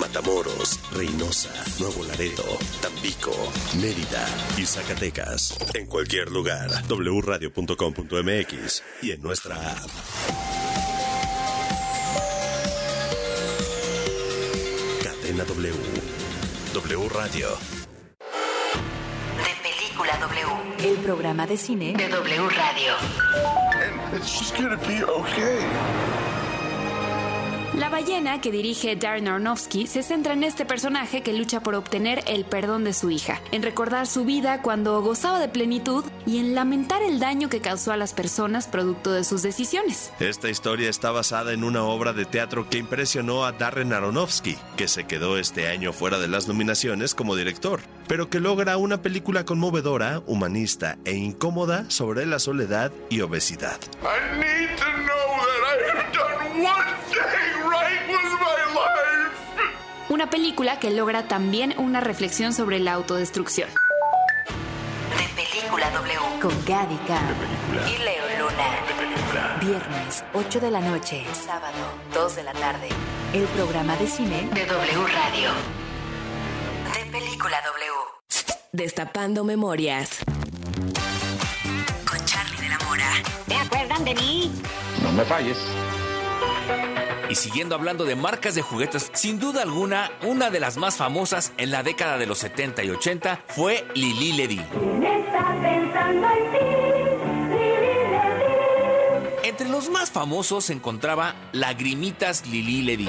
Matamoros, Reynosa, Nuevo Laredo, Tampico, Mérida y Zacatecas. En cualquier lugar, wradio.com.mx y en nuestra app. Cadena W. W Radio. De Película W. El programa de cine de W Radio. it's just gonna be okay. La ballena que dirige Darren Aronofsky se centra en este personaje que lucha por obtener el perdón de su hija, en recordar su vida cuando gozaba de plenitud y en lamentar el daño que causó a las personas producto de sus decisiones. Esta historia está basada en una obra de teatro que impresionó a Darren Aronofsky, que se quedó este año fuera de las nominaciones como director, pero que logra una película conmovedora, humanista e incómoda sobre la soledad y obesidad. Una película que logra también una reflexión sobre la autodestrucción. De película W con Gaby y Leo Luna. Viernes, 8 de la noche. Sábado, 2 de la tarde. El programa de cine de W Radio. De película W. Destapando memorias. Con Charlie de la Mora. ¿Te acuerdan de mí? No me falles. Y siguiendo hablando de marcas de juguetes, sin duda alguna, una de las más famosas en la década de los 70 y 80 fue Lili Ledy. Entre los más famosos se encontraba Lagrimitas Lili Ledy.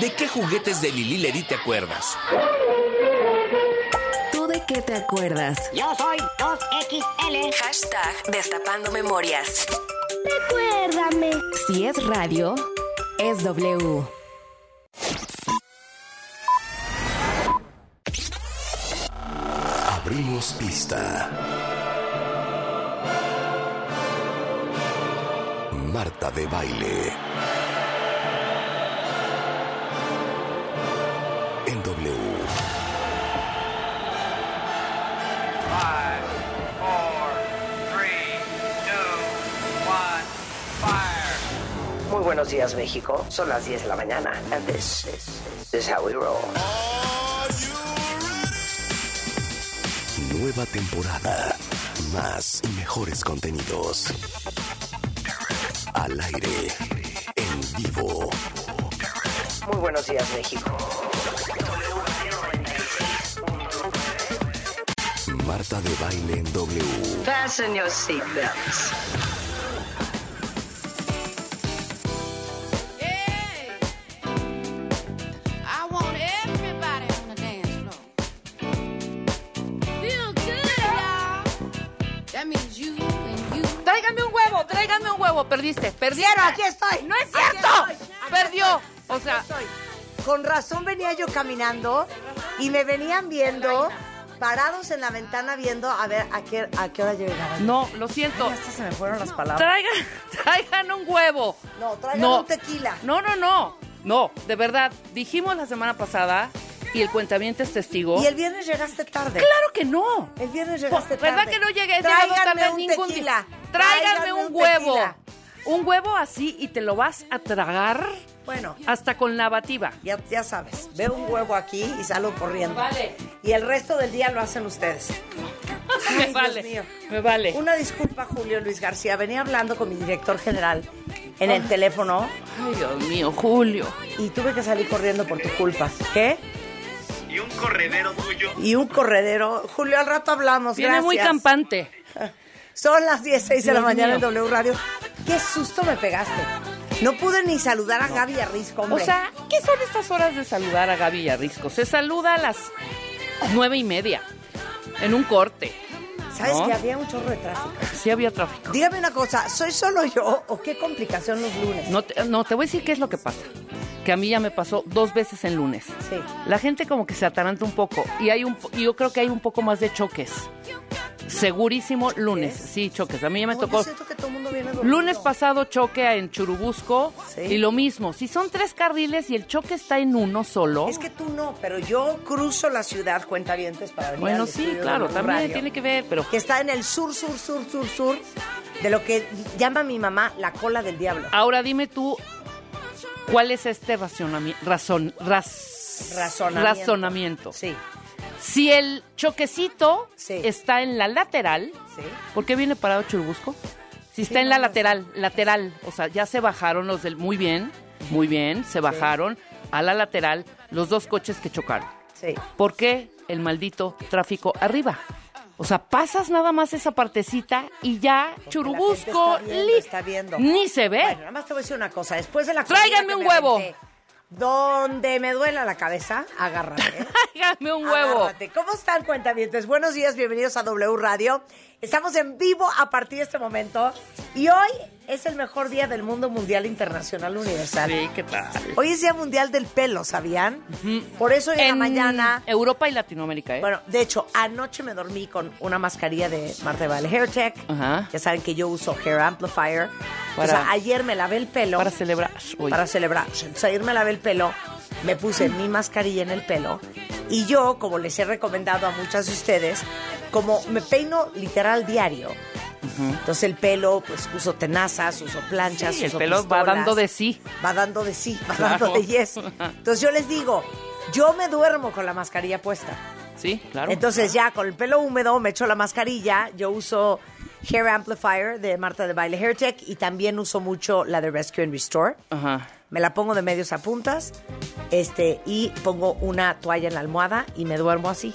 ¿De qué juguetes de Lili Ledy te acuerdas? ¿Tú de qué te acuerdas? Yo soy 2XL. Hashtag Destapando Memorias. Recuérdame. Si es radio, es W. Abrimos pista. Marta de baile. Buenos días, México. Son las 10 de la mañana. And this is, this is how we roll. Nueva temporada. Más y mejores contenidos. Al aire. En vivo. Muy buenos días, México. Marta de Baile en W. Fasten your seatbelts. Aquí estoy. No es cierto. Perdió. O aquí sea, estoy. Con razón venía yo caminando y me venían viendo, parados en la ventana viendo a ver a qué, a qué hora llegaban. no, lo siento. Ay, hasta se me fueron las palabras. Traigan, traigan un huevo. No, traigan No. un tequila. No, no, no. No, de verdad. Dijimos la semana pasada y el cuentamiento es testigo. Y el viernes llegaste tarde. Claro que no. El viernes llegaste tarde. ¿Verdad que no llegué? Tráiganme tarde un ningún tequila. día. Tráiganme un, huevo. tequila. Un huevo así y te lo vas a tragar Bueno, hasta con lavativa. ya, ya sabes, veo un huevo aquí y salgo corriendo. Vale. Y el resto del día lo hacen ustedes. Ay, me Dios vale. mío. Me vale. Una disculpa, Julio Luis García. Venía hablando con mi director general en el teléfono Ay, Dios mío, Julio. y tuve que salir corriendo por tu culpa. ¿Qué? Y un corredero tuyo. Y un corredero. Julio, al rato hablamos. Viene Gracias. muy campante. Son las 16 de la mañana en. W Radio. Qué susto me pegaste. No pude ni saludar a Gaby Arrisco, O hombre. sea, ¿qué son estas horas de saludar a Gaby y a Risco? Se saluda a las nueve y media, en un corte. ¿sabes ¿no? que había un chorro de tráfico? Sí había tráfico. Dígame una cosa, ¿soy solo yo o qué complicación los lunes? No te, no, te voy a decir qué es lo que pasa. Que a mí ya me pasó dos veces en lunes. Sí. La gente como que se ataranta un poco y hay un, yo creo que hay un poco más de choques. Segurísimo lunes. Sí, choques. A mí ya me tocó. Yo siento que todo el mundo viene dormido. Lunes pasado choque en Churubusco Sí. y lo mismo. Si son tres carriles y el choque está en uno solo. Es que tú no, pero yo cruzo la ciudad, cuentavientes, para venir bueno, al sí, claro, también Radio, tiene que ver, pero Que está en el sur, sur, sur, sur, sur, de lo que llama mi mamá la cola del diablo. ahora dime tú cuál es este razón, ras- Razonamiento. razonamiento. Sí, Si el choquecito Sí. está en la lateral, sí. ¿por qué viene parado Churubusco? Si está Sí, en la no, no lateral, lateral, o sea, ya se bajaron los del muy bien, muy bien, se bajaron a la lateral los dos coches que chocaron. Sí. ¿Por qué el maldito tráfico arriba? O sea, pasas nada más esa partecita y ya Porque Churubusco está viendo, li- está viendo. ni se ve. Bueno, nada más te voy a decir una cosa. Después de la Tráiganme un huevo. aventé, donde me duela la cabeza, agárrate. Tráigame un huevo. Agárrate. ¿Cómo están, cuentavientes? Buenos días, bienvenidos a W Radio. Estamos en vivo a partir de este momento. Y hoy es el mejor día del mundo mundial internacional universal. Sí, ¿qué tal? Hoy es Día Mundial del Pelo, ¿sabían? Por eso hoy en, la mañana... Europa y Latinoamérica, ¿eh? Bueno, de hecho, anoche me dormí con una mascarilla de Marta de Valle Hair Tech. Ya saben que yo uso Hair Amplifier. Para- o sea, ayer me lavé el pelo. Para celebrar hoy. Para celebrar. Entonces, ayer me lavé el pelo, me puse mi mascarilla en el pelo. Y yo, como les he recomendado a muchas de ustedes, como me peino literal diario. Entonces el pelo, pues uso tenazas, uso planchas, Sí, el uso pelo va dando de sí. Va dando de sí, va Claro. dando de yes. Entonces yo les digo, yo me duermo con la mascarilla puesta. Sí, claro. Entonces ya con el pelo húmedo me echo la mascarilla. Yo uso Hair Amplifier de Marta de Baile Hair Tech y también uso mucho la de Rescue and Restore. Ajá. Me la pongo de medios a puntas este, y pongo una toalla en la almohada y me duermo así.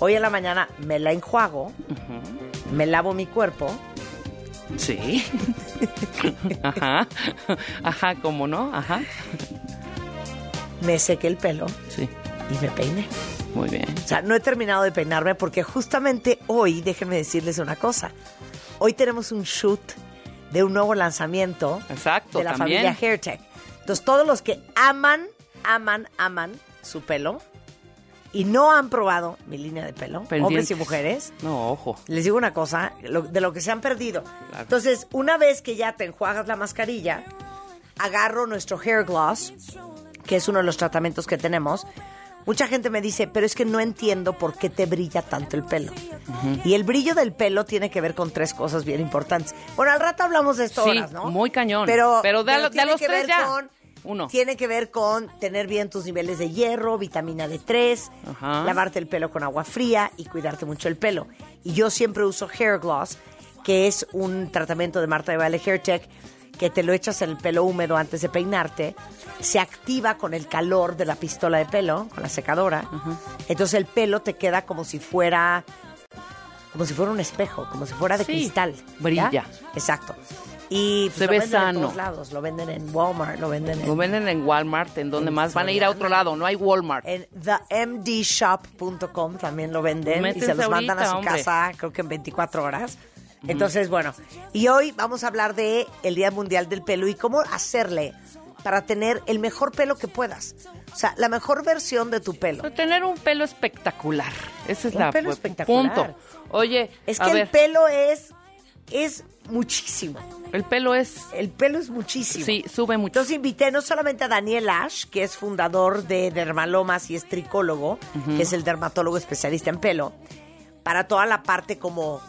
Hoy en la mañana me la enjuago, me lavo mi cuerpo. Sí. Ajá. Ajá, ¿cómo no? Ajá. me sequé el pelo Sí. y me peiné. Muy bien. O sea, no he terminado de peinarme porque justamente hoy, déjenme decirles una cosa, hoy tenemos un shoot de un nuevo lanzamiento Exacto, de la también. familia Hairtech. Entonces, todos los que aman, aman, aman su pelo y no han probado mi línea de pelo, hombres y mujeres, No, ojo. les digo una cosa, lo- de lo que se han perdido. Claro. Entonces, una vez que ya te enjuagas la mascarilla, agarro nuestro hair gloss, que es uno de los tratamientos que tenemos. Mucha gente me dice, pero es que no entiendo por qué te brilla tanto el pelo. Y el brillo del pelo tiene que ver con tres cosas bien importantes. Bueno, al rato hablamos de esto Sí, horas, ¿no? muy cañón. Pero, Pero de a lo- de a tiene los que tres ver ya. con- Uno. Tiene que ver con tener bien tus niveles de hierro, vitamina D3, Ajá. lavarte el pelo con agua fría y cuidarte mucho el pelo. Y yo siempre uso Hair Gloss, que es un tratamiento de Marta de Valle Hair Tech que te lo echas en el pelo húmedo antes de peinarte, se activa con el calor de la pistola de pelo, con la secadora. Entonces el pelo te queda como si fuera como si fuera un espejo, como si fuera de Sí, cristal. ¿ya? brilla. Exacto. Y pues, Se lo ve venden en sano. todos lados, lo venden en Walmart, lo venden en Lo venden en Walmart, en donde más van a ir a otro lado, no hay Walmart. En themdshop.com también lo venden y se los mandan a su hombre. casa, creo que en 24 horas. Entonces, bueno, y hoy vamos a hablar de el Día Mundial del Pelo y cómo hacerle para tener el mejor pelo que puedas. O sea, la mejor versión de tu pelo. Tener un pelo espectacular. Esa es Un la pelo espectacular. Punto. Oye, Es a que el pelo es es muchísimo. el pelo es El pelo es muchísimo. sí, sube mucho. Entonces invité no solamente a Daniel Ash, que es fundador de Dermalomas y es tricólogo, que es el dermatólogo especialista en pelo, para toda la parte como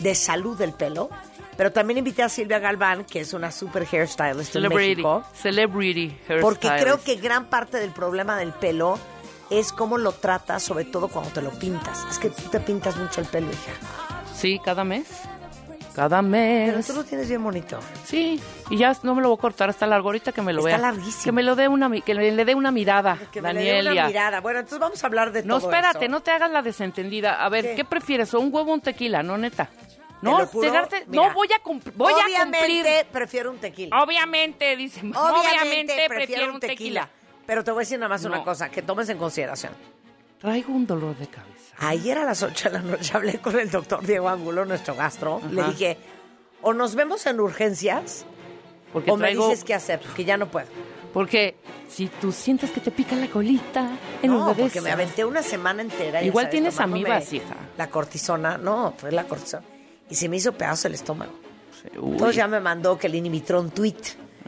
de salud del pelo. Pero también invité a Silvia Galván, que es una super hairstylist en Celebrity, México. celebrity Porque hairstylist. creo que gran parte del problema del pelo es cómo lo tratas, sobre todo cuando te lo pintas. Es que tú te pintas mucho el pelo, hija. Sí, cada mes. Cada Pero mes. tú lo tienes bien bonito. Sí, y ya no me lo voy a cortar, está largo ahorita que me lo Está vea. larguísimo. Que me lo dé una que le, le dé una mirada, Que me le dé una mirada. Bueno, entonces vamos a hablar de No, todo espérate, eso. no te hagas la desentendida. A ver, ¿Qué? ¿qué, prefieres? ¿O un huevo o un tequila? No, neta. No, mira, no voy a, cumpl- voy a Obviamente cumplir. prefiero un tequila. Obviamente, dice. Obviamente, prefiero un tequila. Pero te voy a decir nada más una No. cosa, que tomes en consideración. Traigo un dolor de cabeza. Ayer a las 8 de la noche hablé con el doctor Diego Angulo, nuestro gastro. Le dije, o nos vemos en urgencias Porque o me dices qué hacer, porque ya no puedo. Porque si tú sientes que te pica la colita, en No, de porque me aventé una semana entera. Igual sabes, tienes amibas, hija. La cortisona, no, fue la cortisona. Y se me hizo pedazo el estómago. Uy. Entonces ya me mandó que el inhibitrón tweet.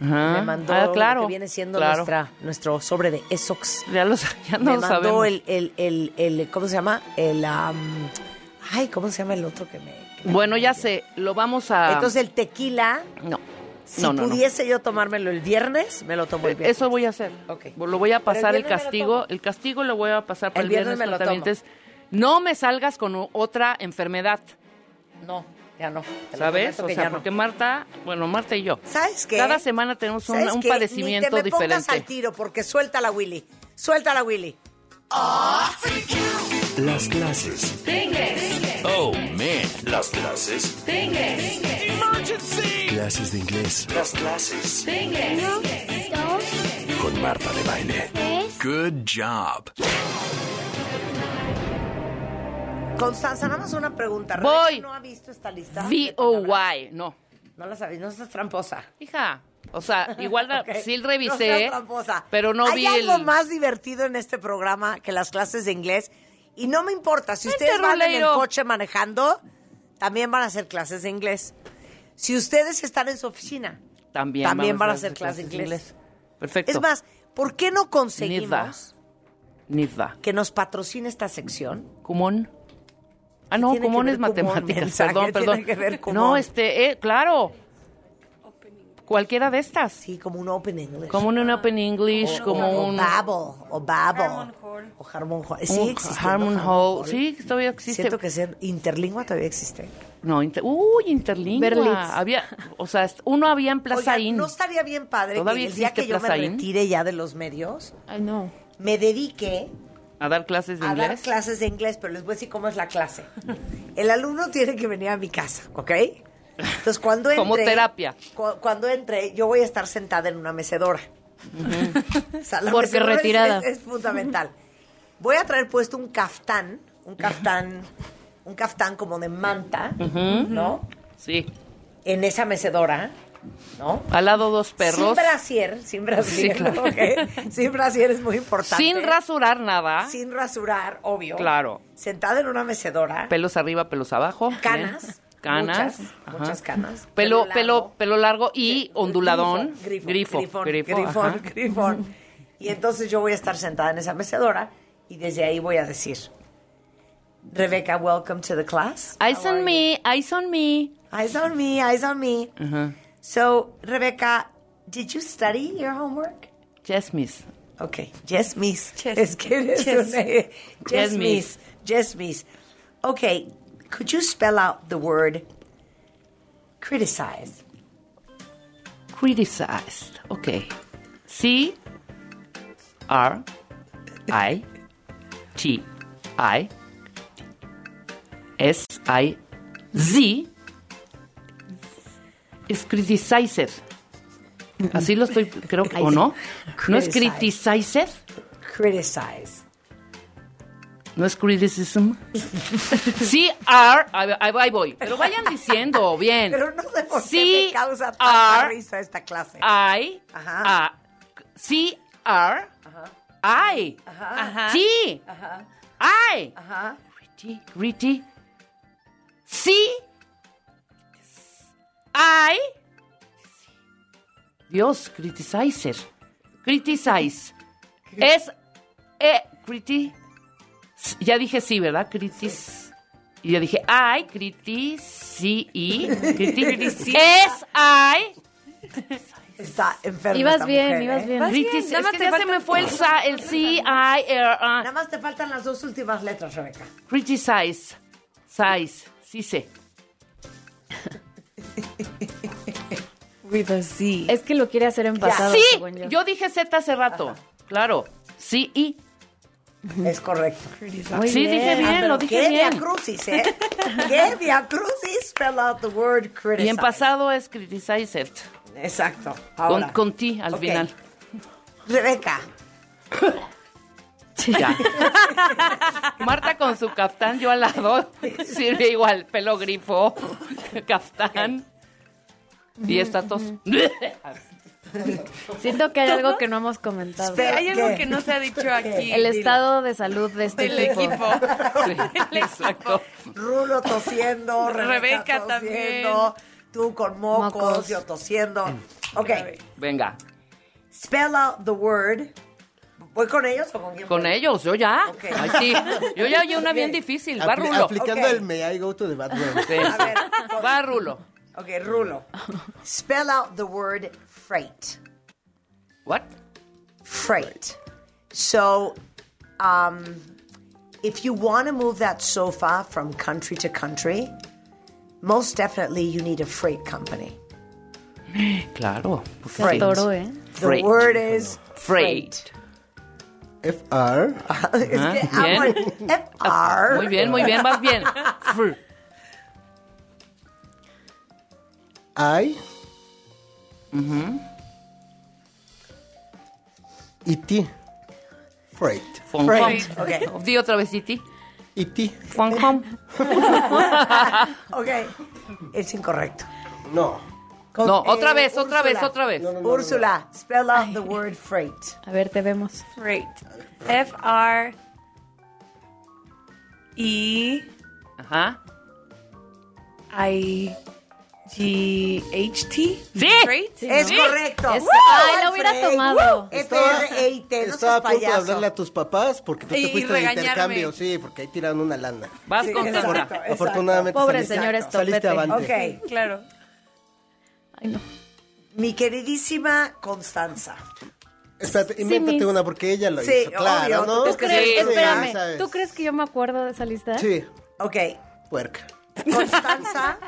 Ajá. Me mandó Ah, claro, lo que viene siendo claro. nuestra, nuestro sobre de Essox. Ya lo, sa- ya me mandó sabemos. el, el, el, el- ¿cómo se llama? El, ay, ¿cómo se llama el otro que me... que me- Bueno, ya sé, lo vamos a... Entonces el tequila, no, si no, no, no. pudiese yo tomármelo el viernes, me lo tomo el viernes. Eso voy a hacer. Ok. Lo voy a el pasar el, castigo. tomo. El castigo lo voy a pasar para El el, viernes viernes, me lo cuentavientes. No me salgas con otra enfermedad, No, ya no. ¿sabes? O sea, no. porque Marta, bueno, Marta y yo. ¿Sabes qué? Cada semana tenemos un, ¿Sabes un padecimiento Ni te me pongas diferente. al tiro porque suelta la Willy. Suelta la Willy. Las clases. Oh, man. Las clases. Clases de inglés. Las clases. Con Marta de baile. Good job. Constanza, nada más una pregunta. Voy. ¿Rebeca ¿No ha visto esta lista? V-O-Y, no. No la sabes, no estás tramposa. Hija, o sea, igual la- Ok. sí No revisé, tramposa. pero no Hay vi algo el... más divertido en este programa que las clases de inglés. Y no me importa, si Vente, ustedes van en el coche manejando, también van a hacer clases de inglés. Si ustedes están en su oficina, También, también van a hacer clases de inglés. Perfecto. Es más, ¿por qué no conseguimos Nidva. que nos patrocine esta sección? Cumón. Ah, no, ver es matemáticas, perdón, ¿Qué perdón. tiene que ver? No, este, eh, claro. Cualquiera de estas. Sí, como un Open English. Como un Open English, O- como o un... Babel, o Babel. O Harmon Hall. Sí existe. Harmon. Hall. Sí, todavía existe. Siento que ser interlingua todavía existe. No, inter- uy, interlingua. Berlitz. Había, o sea, uno había en Plaza In. ¿no estaría bien padre que ¿Todavía el día que yo me retire ya de los medios, Ay, no. me dedique a dar clases de a dar inglés. clases de inglés? Pero les voy a decir cómo es la clase. El alumno tiene que venir a mi casa, ¿ok? Entonces, cuando entre... Como terapia. cu- cuando entre, yo voy a estar sentada en una mecedora. O sea, la Porque mecedora retirada. Es, es fundamental. Voy a traer puesto un caftán, un caftán, un caftán como de manta, ¿no? Sí. En esa mecedora, ¿no? Al lado dos perros. Sin brasier, sin brasier, Sí, claro. ¿ok? Sin brasier es muy importante. Sin rasurar nada. Sin rasurar, obvio. Claro. Sentada en una mecedora. Pelos arriba, pelos abajo. Canas. Bien. Canas. Muchas, canas. Pelo, largo. pelo, pelo largo y onduladón. Grifo, Grifo. grifón, grifo, grifón, grifón. Y entonces yo voy a estar sentada en esa mecedora y desde ahí voy a decir, Rebecca, welcome to the class. Eyes How on me, eyes on me. Eyes on me, eyes on me. Ajá. So, Rebecca, did you study your homework? Yes, miss. Okay, yes, miss. Yes. Es que eres Yes. una- Yes, Yes, miss. miss. Yes, miss. Okay, could you spell out the word criticize? Criticized. Okay. C R I T I S I. Z es criticized. Así lo estoy, creo que, ¿o no? ¿No es Criticize. criticized? Criticize. ¿No es criticism? C, R, ahí, ahí- voy. Pero vayan diciendo bien. Pero no sé por qué C, me causa tanta R, risa esta clase. I, Ajá. A, C, R, I, Ajá. T, Ajá. I, Ajá. gritty, gritty, C, I, Dios, criticizer, criticize, es, eh, criti, ya dije sí, ¿verdad? Critis, y ya dije I, critis, sí, y, criti, es I, Está enferma Ibas esta bien, mujer, ibas ¿eh? bien. Critis- bien, es nada más que te ya se me fue el, sa, el C, I, R, A. Nada más te faltan las dos últimas letras, Rebeca. Criticize. Size. Sí sé. With a Z. Es que lo quiere hacer en pasado, sí, según yo. yo dije Z hace rato. Claro. Sí y. Es correcto. Muy sí, bien. dije bien, Ah, pero lo dije qué bien. Via crucis, ¿eh? ¿Qué via crucis? Spell out the word criticize. Y en pasado es criticized. Exacto. Con, Ahora. con ti al Ok. final. Rebeca. Ya. Marta con su caftán, yo al lado. Sirve igual. Pelo grifo, caftán. Y esta tos. Siento que hay algo que no hemos comentado. Espera, Hay algo ¿qué? que no se ha dicho aquí. El estado de salud de este del equipo. equipo. Sí, exacto. Rulo tosiendo, Rebeca, Rebeca tosiendo, tú con mocos, Mocos. yo tosiendo. Ok, Venga. spell out the word. ¿Voy con ellos o con quién? Con voy? ellos, yo ya. Ok. Ay, sí. Yo ya oí una bien difícil. Va Apli- Rulo. aplicando Ok. el May I go to the bathroom. Sí. A ver, Va Rulo. ok, Rulo. Spell out the word freight. What? Freight. So, um, if you want to move that sofa from country to country, most definitely you need a freight company. Claro. Se atoró, ¿eh? The Freight. word is Freight. FR. Es que Ajá, amo el bien. FR. Muy bien, muy bien, vas bien. Fr. I. E.T. Freight. Fon Freight, hom. ok. Di otra vez, Iti. E.T. Fon hom. Ok, es incorrecto. No. Con- No, otra eh, vez, otra vez, Úrsula. otra vez. No, no, no, Úrsula, spell out the word freight. A ver, te vemos. Freight. F R E Ajá. I G H T. Sí. Freight. Es Sí. correcto. Es-. Ay, lo hubiera Freight. tomado. F-R-E-I-T, no Estaba seas a punto de hablarle a tus papás porque tú Y- te fuiste de intercambio, sí, porque ahí tiraron una lana. Vas Sí, con. Afortunadamente Pobre saliste, señor saliste estopete. avante. Ok, Claro. Ay, no. mi queridísima Constanza. Espérate, invéntate mis- una porque ella lo Sí, hizo, claro, obvio, ¿no? tú ¿Tú crees, Sí, espérame, sabes. ¿tú crees que yo me acuerdo de esa lista? Sí, Ok, puerca. Constanza,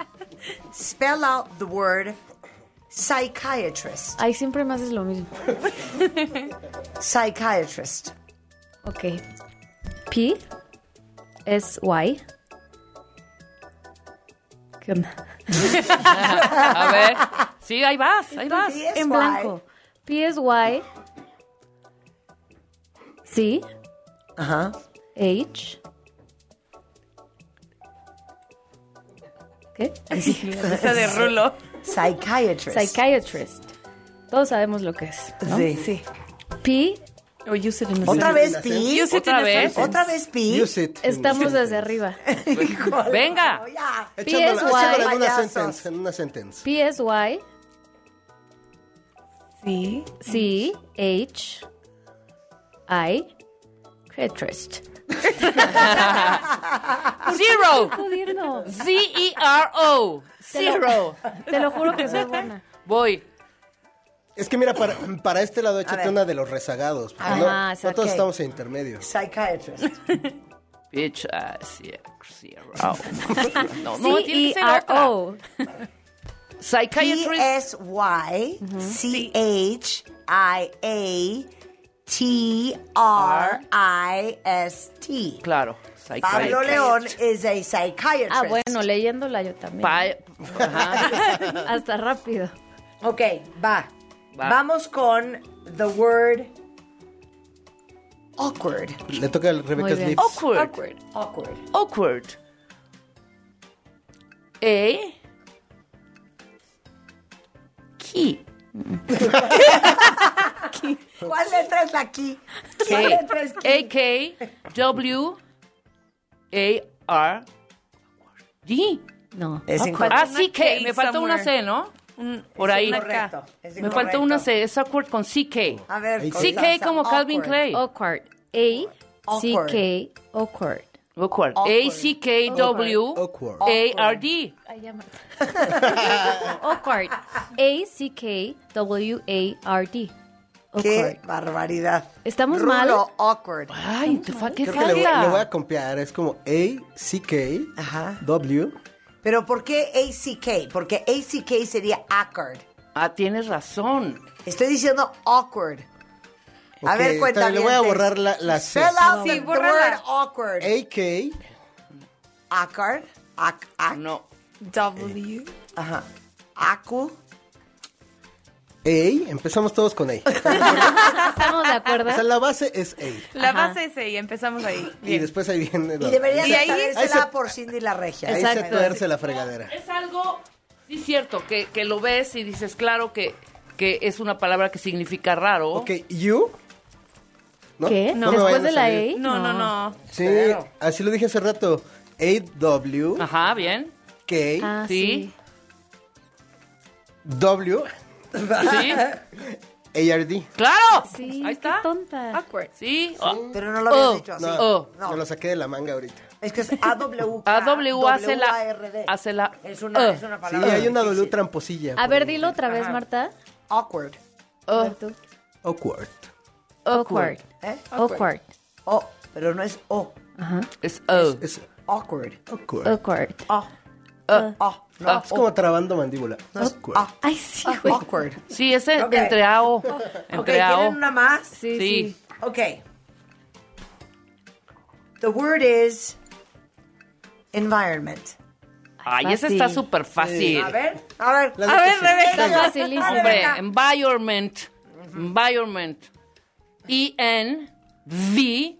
spell out the word psychiatrist. Ay, siempre me haces lo mismo. Psychiatrist. Ok. P es Y. ¿Qué onda? A ver. Sí, ahí vas, ahí vas. Sí, es en blanco. P es Y. C. Ajá. H. ¿Qué? Esa de Rulo. Psychiatrist. Psychiatrist. Todos sabemos lo que es. ¿no? Sí. Sí. P. O use it in the Otra vez Pi. Use it Otra vez. sentence. Otra vez Pi. Use it. Estamos desde arriba. Venga. no, ya. P Echándolo- es echándolo Y. en una sentence, en una sentence. P es Y. Sí. C. H. I. Psychiatrist. Zero. Z-E-R-O. Zero. Te lo juro que soy buena. Voy. Es que mira, para, para este lado échate una de los rezagados. porque Ajá, no, no todos estamos en intermedio. Psychiatrist. Bitch, sí, zero. No, no, C tiene E que ser R otra. O. Psychiatrist. P-S-Y-C-H-I-A-T-R-I-S-T. Claro. Pablo León is a psychiatrist. Ah, bueno, leyéndola yo también. Pa- Ajá. Hasta rápido. Ok, va. Va. Vamos con the word awkward. Le toca a bien. Smith. Awkward. Awkward. Awkward. Awkward. A. Key. ¿Cuál letra es la aquí? K. ¿Cuál letra es A K W A R D. No. Es Ah, incorrecto. sí que me falta una C, ¿no? Por ahí. Me falta una C, es awkward con CK. A ver, CK CK como Calvin Klein. Awkward. A C K awkward. Awkward. A C K W Awkward. A R D. Awkward. A C K W A R D. Qué Awkward. barbaridad. Estamos Rulo, mal. awkward. Ay, ¿qué Creo que le, voy- falta? le voy a copiar. Es como A-C-K Ajá. W. Pero ¿por qué ACK? Porque ACK sería awkward. Ah, tienes razón. Estoy diciendo awkward. A ver, bien, Le voy a borrar la, la C. Spell out Sí, the, word awkward. A-K Awkward. Ac, ac, No. W. Ajá. Acu. A. Empezamos todos con A. ¿Estamos de acuerdo? O sea, la base es A. La Ajá. base es ahí, empezamos ahí. Y después ahí viene. Y la- deberías Y ahí- ahí se- por Cindy la regia. Ahí se tuerce la fregadera. Es algo, sí cierto, que, que lo ves y dices, claro que, que es una palabra que significa raro. Ok, you. ¿No? ¿Qué? No me ¿Después de la. A? No, no, no. Sí, así lo dije hace rato. A-W. Ajá, bien. K. Ah, Sí. sí. W. Sí. A-R-D. ¡Claro! Sí, Ahí qué está. tonta. Awkward. Sí. Oh. Pero no lo habías Oh, dicho así. No, Oh. me lo saqué de la manga ahorita. Es que es AW. AW hace la, hace la. Es una, Uh. es una Sí, palabra. hay una W difícil. tramposilla. A ver, dilo otra vez, Marta. Awkward. A ver, tú. Awkward. Awkward. ¿Eh? Awkward. O, pero no es O. Ajá. Es O. Es Awkward. awkward. Awkward. O. Uh. O. No, Es como trabando mandíbula. no es Awkward. Ay, sí, güey. Awkward. Sí, ese Ok. entre A o. Ok, Entre A ¿quieren o. una más? Sí, Sí. sí. Ok. The word is environment. Ay, ese Fácil. está súper fácil. A ver, a ver. La A neta ver, sí. Rebeca. Está facilísimo. Hombre, Rebeca. environment. Environment. E N V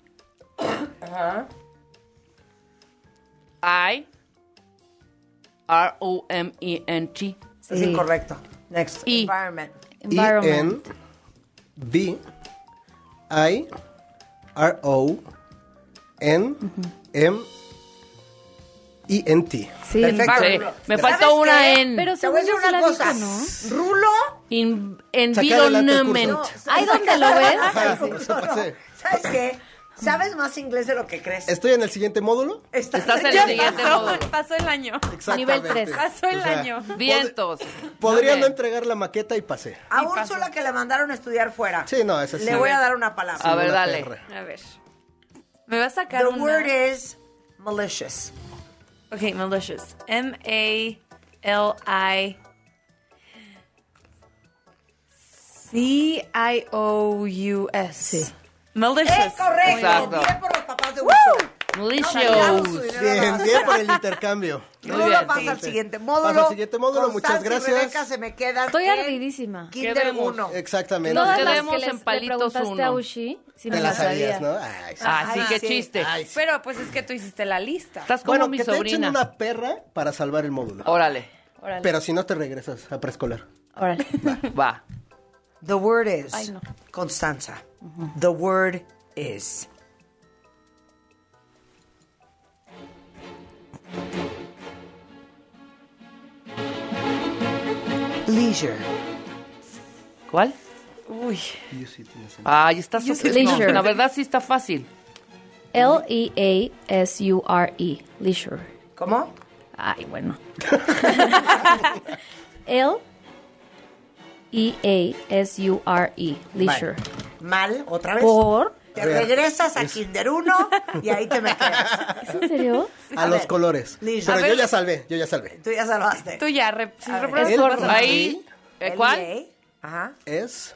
I R O M E N T. Es Sí. incorrecto. Next. Y. Environment. Environment. E-N V I R O N M E N T. Sí. Perfecto. Sí, me ¿Sabes faltó una qué? N. Pero Te voy a decir sí una la cosa. dijo, ¿no? Rulo. In- environment. curso. ¿Ahí dónde lo ves? Ajá, No, se no. pasé. ¿Sabes qué? ¿Sabes más inglés de lo que crees? Estoy en el siguiente módulo. Estás, Estás en el Ya siguiente pasó. módulo. Pasó el año. Exactamente. Nivel tres. Pasó el O sea, año. Vientos. Podría no entregar la maqueta y pasé. A Y pasó. Úrsula que le mandaron a estudiar fuera. Sí, no, esa sí. Le voy a dar una palabra. A ver, Una dale. perra. A ver. Me va a sacar The una. word is malicious. Ok, malicious. M-A-L-I. C-I-O-U-S. Sí. Malicious. ¡Es correcto! Exacto. Bien por los papás de Úrsula. Malicious. Bien, bien por el intercambio. Muy Rulo bien. pasa al siguiente módulo. Pasa al siguiente módulo, muchas y gracias. Rebeca se me quedan Estoy en ardidísima. Kinder Quedemos. 1. Exactamente. Nos Todas las quedemos que les, en le palitos preguntaste uno. a Ushi, si Te la sabías, ¿no? Ay, sí. Ah, sí, qué sí. chiste. Ay, sí. Pero pues es que tú hiciste la lista. Estás como Bueno, mi que te echen sobrina. una perra para salvar el módulo. Órale. Órale. Pero si no te regresas a preescolar. Órale. Va. The word is Ay, no. Constanza. The word is leisure. ¿Cuál? Uy. Ay, está súper. No, Leisure. la verdad sí está fácil. E L-E-A-S-U-R-E. Leisure. ¿Cómo? Ay, bueno. L-E-A-S-U-R-E. Leisure. Mal, otra vez. ¿Por? Te regresas a Kinder 1 y ahí te me quedas. ¿Es serio? A, los colores. Liz. Pero yo ya salvé, yo ya salvé. Tú ya salvaste. Tú ya, re- si a- rey Ahí. ¿eh, ¿Cuál? Ajá. es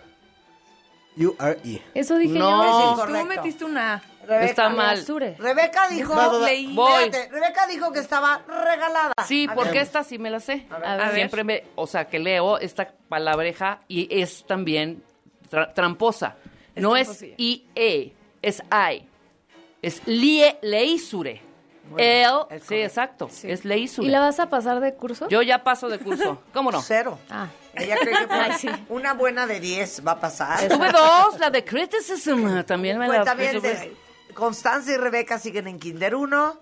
U-R-E. Eso dije No. yo. Tú metiste una. Rebeca. Está mal. Rebeca dijo. Voy. Espérate, Rebeca dijo que estaba regalada. Sí, A porque ver. esta sí me la sé. A ver. Siempre me, o sea, que leo esta palabreja y es también tra- tramposa. Es no es tramposilla. I-E, es I. Es lie, leisure. El, sí, exacto, es leisure. ¿Y la vas a pasar de curso? Yo ya paso de curso. ¿Cómo no? Cero. Ah. Ella cree que Ay, sí. una buena de 10 va a pasar. Tuve dos, la de criticism. También me la Cuenta bien, Constanza y Rebeca siguen en Kinder 1.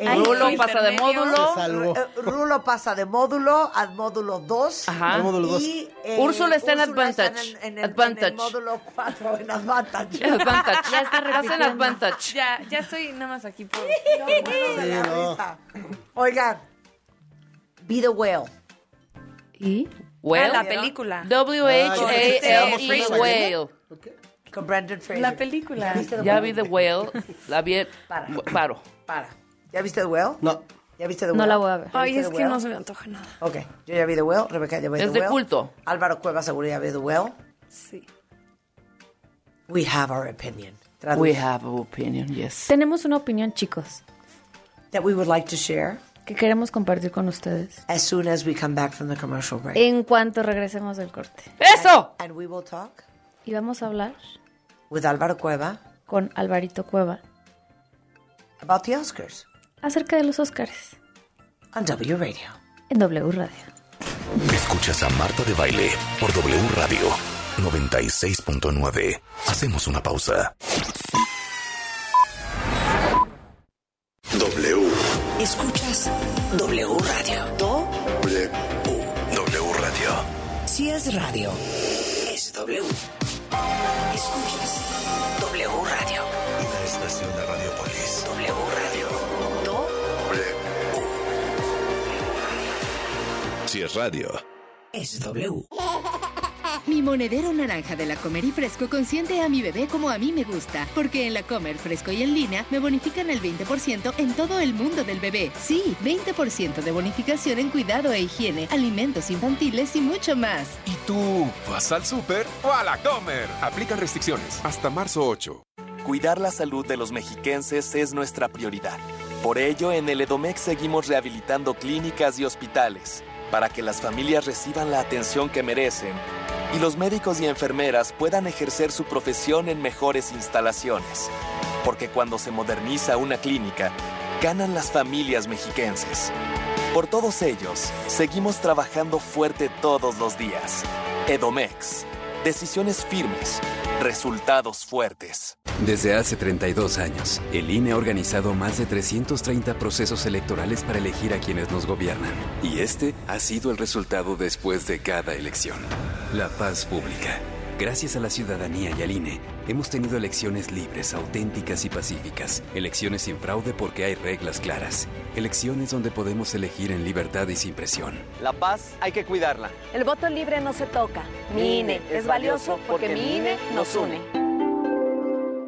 Ay, Rulo sí. pasa de módulo. Eh, Rulo pasa de módulo a módulo 2. Ajá. Módulo dos. Y, eh, Úrsula está en Úrsula está Advantage. en en el- Advantage. en el módulo 4, en Advantage. Advantage. Ya está Hacen repitiendo. advantage. Ya, ya estoy nada más aquí por. Sí, no. Oigan, Be the Whale. ¿Y? Whale. Ah, la película. W-H-A-L-E, whale. Con Brendan Fraser. La película. ¿Viste The Ya Whale? vi The Whale. La vi. Para. Paro. Para. ¿Ya viste The Whale? No. ¿Ya viste The Whale? No la voy a ver. ¿Ya Ay, es que no se me antoja nada. Ok, yo ya vi The Whale, Rebeca ya vi Es The de Whale. culto. Álvaro Cueva seguro ya vi The Whale. Sí. We have our opinion. Traduce. We have an opinion, yes. Tenemos una opinión, chicos, That we would like to share que queremos compartir con ustedes. as soon as we come back from the commercial break. En cuanto regresemos del corte. ¡Eso! And we will talk Y vamos a hablar with Álvaro Cueva con Alvarito Cueva about the Oscars acerca de los Óscares on W Radio. en W Radio. Escuchas a Marta de Baile por W Radio 96.9. Hacemos una pausa. W. Escuchas W Radio. Do, W. W Radio. si es radio, es W. Escuchas W Radio. Una estación de Radiopolis. W Radio. Do, Si es radio. es W. Mi monedero naranja de la Comer y Fresco consiente a mi bebé como a mí me gusta, porque en la Comer Fresco y en línea me bonifican el 20% en todo el mundo del bebé. Sí, 20% de bonificación en cuidado e higiene, alimentos infantiles y mucho más. ¿Y tú vas al súper o a la comer? Aplican restricciones hasta marzo 8. Cuidar la salud de los mexiquenses es nuestra prioridad. Por ello, en el Edomex seguimos rehabilitando clínicas y hospitales para que las familias reciban la atención que merecen y los médicos y enfermeras puedan ejercer su profesión en mejores instalaciones. Porque cuando se moderniza una clínica, ganan las familias mexiquenses. Por todos ellos, seguimos trabajando fuerte todos los días. Edomex. Decisiones firmes. Resultados fuertes. Desde hace 32 años, el INE ha organizado más de 330 procesos electorales para elegir a quienes nos gobiernan. Y este ha sido el resultado después de cada elección. La paz pública. Gracias a la ciudadanía y al INE, hemos tenido elecciones libres, auténticas y pacíficas. Elecciones sin fraude porque hay reglas claras. Elecciones donde podemos elegir en libertad y sin presión. La paz hay que cuidarla. El voto libre no se toca. Mi INE es valioso porque mi INE nos une.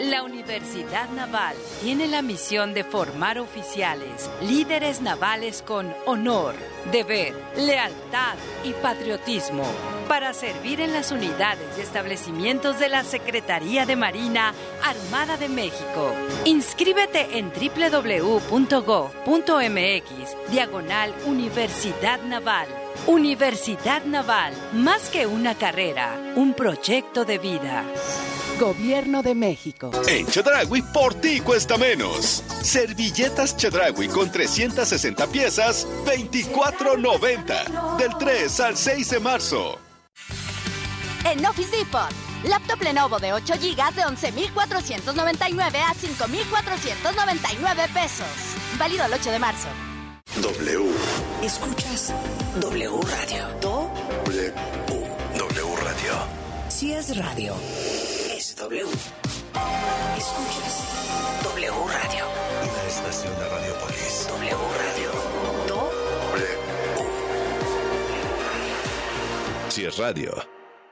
La Universidad Naval tiene la misión de formar oficiales, líderes navales con honor, deber, lealtad y patriotismo para servir en las unidades y establecimientos de la Secretaría de Marina Armada de México. Inscríbete en www.gov.mx, diagonal Universidad Naval. Universidad Naval, más que una carrera, un proyecto de vida. Gobierno de México. En Chedragui, por ti cuesta menos. Servilletas Chedragui con 360 piezas, 24.90. Del 3 al 6 de marzo. En Office Depot, laptop Lenovo de 8 GB de 11.499 a 5.499 pesos. Válido el 8 de marzo. W. Escuchas W Radio. W. W Radio. Si es radio, W. Escuchas W Radio. Y la estación de Radiopolis. W Radio. Si es radio.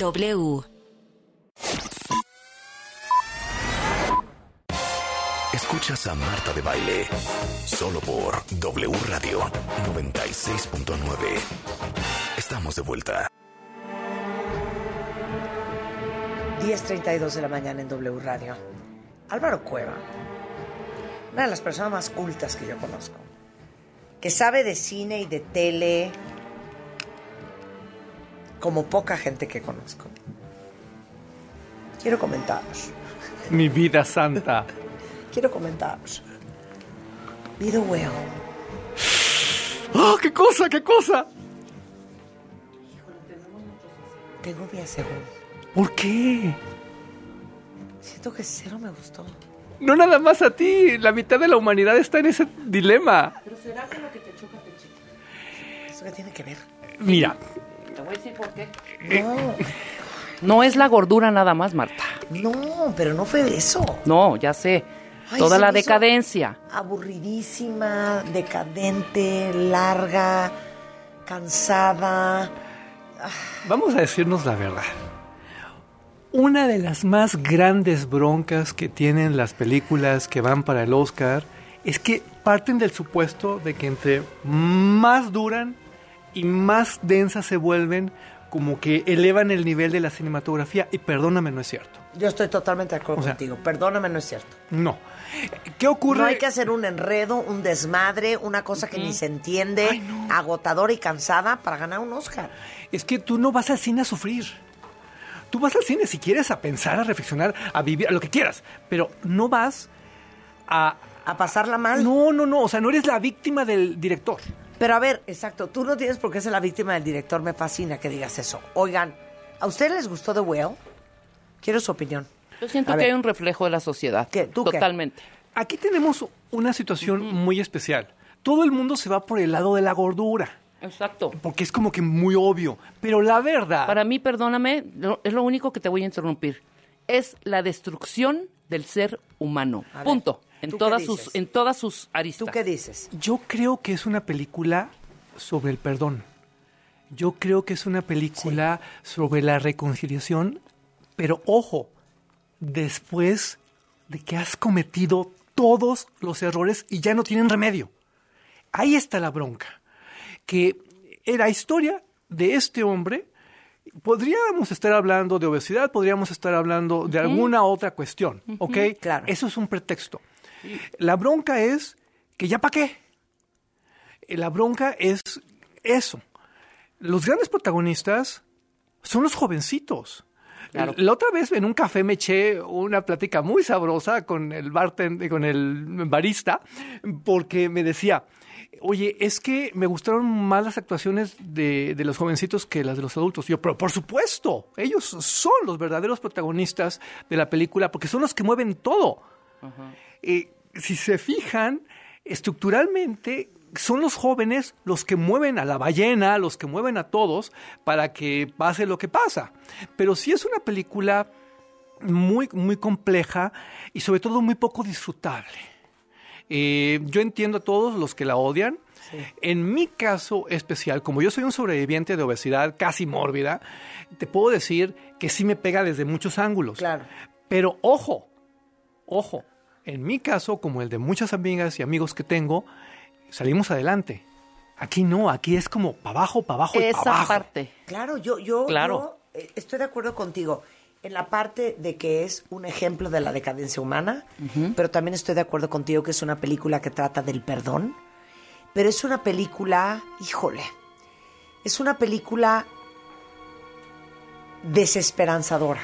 W. Escuchas a Marta de Baile. Solo por W Radio 96.9. Estamos de vuelta. 10.32 de la mañana en W Radio. Álvaro Cueva, una de las personas más cultas que yo conozco, que sabe de cine y de tele como poca gente que conozco. Quiero comentaros, Mi vida santa. quiero comentaros. Vi The Whale. ¡Oh, qué cosa, qué cosa! Tengo mi segundo. ¿Por qué? Siento que cero me gustó. No nada más a ti. La mitad de la humanidad está en ese dilema. Pero será que lo que te choca te chica. ¿Eso qué tiene que ver? Mira, Te voy a decir por qué. No, No es la gordura nada más, Marta. no, pero no fue de eso. No, ya sé. Ay, Toda la decadencia. Aburridísima, decadente, larga, cansada. vamos a decirnos la verdad. Una de las más grandes broncas que tienen las películas que van para el Oscar es que parten del supuesto de que entre más duran y más densas se vuelven, como que elevan el nivel de la cinematografía. Y perdóname, no es cierto. Yo estoy totalmente de acuerdo O sea, contigo. Perdóname, no es cierto. No. ¿Qué ocurre? No hay que hacer un enredo, un desmadre, una cosa que ni se entiende, agotadora y cansada para ganar un Oscar. Es que tú no vas al cine a sufrir. Tú vas al cine si quieres a pensar, a reflexionar, a vivir, a lo que quieras. Pero no vas a... A pasarla mal. No, no, no. O sea, no eres la víctima del director. Pero a ver, exacto, tú no tienes por qué ser la víctima del director, me fascina que digas eso. Oigan, ¿a ustedes les gustó The Whale? Quiero su opinión. Yo siento A que ver. hay un reflejo de la sociedad. ¿Tú qué? Totalmente. Aquí tenemos una situación muy especial. Todo el mundo se va por el lado de la gordura. Exacto. Porque es como que muy obvio. Pero la verdad... Para mí, perdóname, es lo único que te voy a interrumpir. Es la destrucción del ser humano. A ver, Punto. En ¿tú qué todas sus en todas sus aristas. ¿Tú qué dices? Yo creo que es una película sobre el perdón. Yo creo que es una película sobre la reconciliación, pero ojo, después de que has cometido todos los errores y ya no tienen remedio. Ahí está la bronca. Que en la historia de este hombre, podríamos estar hablando de obesidad, podríamos estar hablando de alguna otra cuestión, ¿ok? claro. Eso es un pretexto. La bronca es que ya para qué. La bronca es eso. Los grandes protagonistas son los jovencitos. Claro. La otra vez en un café me eché una plática muy sabrosa con el bartender, con el barista, porque me decía, oye, es que me gustaron más las actuaciones de, de los jovencitos que las de los adultos. Y yo, pero por supuesto, ellos son los verdaderos protagonistas de la película, porque son los que mueven todo. Eh, si se fijan, estructuralmente son los jóvenes los que mueven a la ballena, los que mueven a todos para que pase lo que pasa. Pero sí es una película muy, muy compleja y sobre todo muy poco disfrutable. Eh, yo entiendo a todos los que la odian. En mi caso especial, como yo soy un sobreviviente de obesidad casi mórbida, te puedo decir que sí me pega desde muchos ángulos. Claro. Pero ojo, ojo, en mi caso, como el de muchas amigas y amigos que tengo, salimos adelante. Aquí no, aquí es como para abajo, para abajo y Esa para abajo. parte. Claro, yo, yo, Claro. yo, eh, estoy de acuerdo contigo en la parte de que es un ejemplo de la decadencia humana, pero también estoy de acuerdo contigo que es una película que trata del perdón, pero es una película, híjole, es una película desesperanzadora.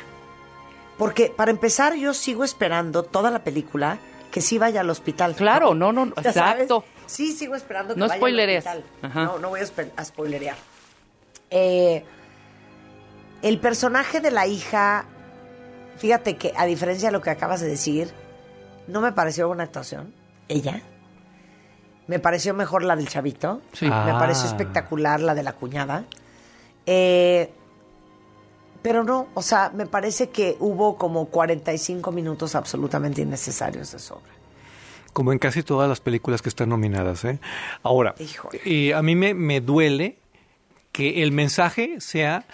Porque para empezar yo sigo esperando toda la película que sí vaya al hospital. Claro, no, no, sabes, exacto. Sí, sigo esperando que No vaya spoilerees. al hospital. Ajá. No, no voy a, spoilerear. Eh, el personaje de la hija, fíjate que a diferencia de lo que acabas de decir, no me pareció buena actuación. Ella. Me pareció mejor la del chavito. Sí. Me Ah. pareció espectacular la de la cuñada. Eh, pero no, o sea, me parece que hubo como 45 minutos absolutamente innecesarios de sobra. Como en casi todas las películas que están nominadas. ¿eh? Ahora, eh, a mí me, me duele que el mensaje sea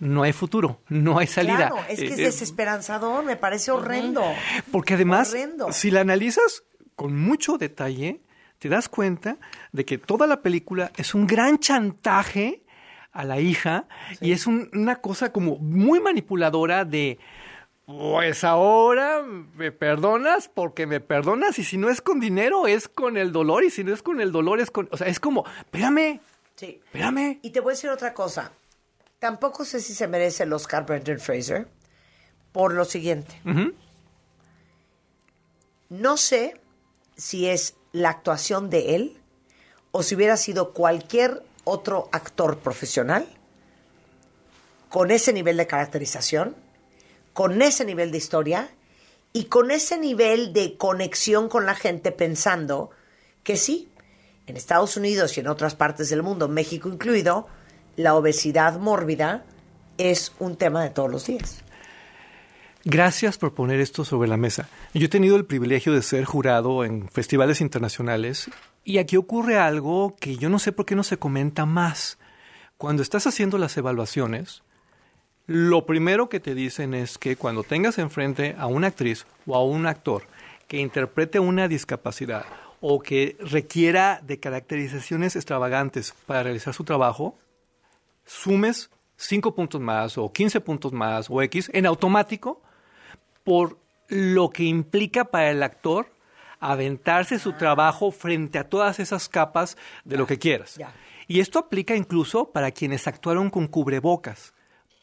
no hay futuro, no hay salida. Claro, es que es Eh, eh, desesperanzador, me parece horrendo. Porque además, Horrendo. si la analizas con mucho detalle, te das cuenta de que toda la película es un gran chantaje a la hija y es un- una cosa como muy manipuladora de, pues ahora me perdonas porque me perdonas y si no es con dinero es con el dolor y si no es con el dolor es con, o sea, es como, espérame, Sí. espérame. Y te voy a decir otra cosa. Tampoco sé si se merece el Oscar Brendan Fraser por lo siguiente. No sé si es la actuación de él o si hubiera sido cualquier otro actor profesional con ese nivel de caracterización, con ese nivel de historia y con ese nivel de conexión con la gente pensando que sí, en Estados Unidos y en otras partes del mundo, México incluido, la obesidad mórbida es un tema de todos los días. Gracias por poner esto sobre la mesa. Yo he tenido el privilegio de ser jurado en festivales internacionales y aquí ocurre algo que yo no sé por qué no se comenta más. Cuando estás haciendo las evaluaciones, lo primero que te dicen es que cuando tengas enfrente a una actriz o a un actor que interprete una discapacidad o que requiera de caracterizaciones extravagantes para realizar su trabajo, sumes 5 puntos más o 15 puntos más o X en automático por lo que implica para el actor aventarse su trabajo frente a todas esas capas de lo que quieras. Y esto aplica incluso para quienes actuaron con cubrebocas,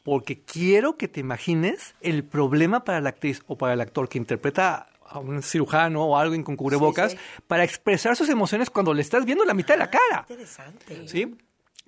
porque quiero que te imagines el problema para la actriz o para el actor que interpreta a un cirujano o alguien con cubrebocas Sí, sí. para expresar sus emociones cuando le estás viendo la mitad de la cara. Interesante. ¿sí?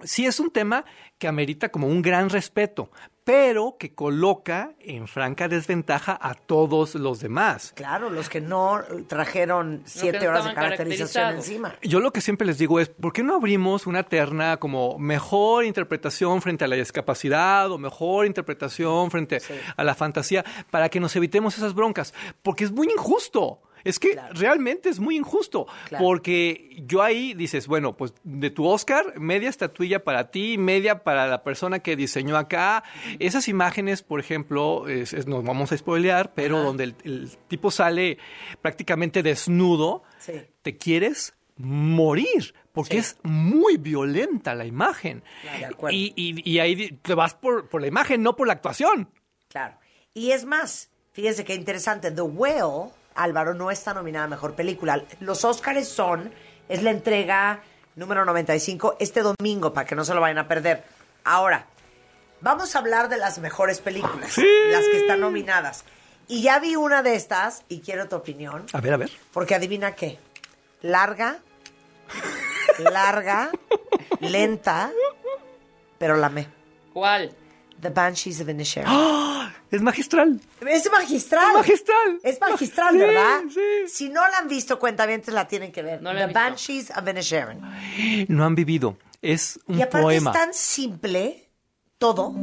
Sí es un tema que amerita como un gran respeto, pero que coloca en franca desventaja a todos los demás. Claro, los que no trajeron siete horas de caracterización encima. Yo lo que siempre les digo es, ¿por qué no abrimos una terna como mejor interpretación frente a la discapacidad o mejor interpretación frente a la fantasía para que nos evitemos esas broncas? Porque es muy injusto. Es que realmente es muy injusto, porque yo ahí dices, bueno, pues de tu Oscar, media estatuilla para ti, media para la persona que diseñó acá. Esas imágenes, por ejemplo, es, nos vamos a spoilear, pero donde el, tipo sale prácticamente desnudo, te quieres morir, porque es muy violenta la imagen. y, y, y, ahí te vas por, por la imagen, no por la actuación. Claro. Y es más, fíjense qué interesante, The Whale Álvaro no está nominada a Mejor Película. Los Óscares son, es la entrega número 95 este domingo, para que no se lo vayan a perder. Ahora, vamos a hablar de las mejores películas, las que están nominadas. Y ya vi una de estas y quiero tu opinión. A ver, a ver. Porque adivina qué. Larga, larga, lenta, pero la me. ¿Cuál? The Banshees of Inisherin. ¡Ah! Es magistral. Es magistral. Es magistral. Es magistral, ¿verdad? Si no la han visto, cuentavientes la tienen que ver. The Banshees of Inisherin. No han vivido. Es un y aparte poema. es tan simple todo.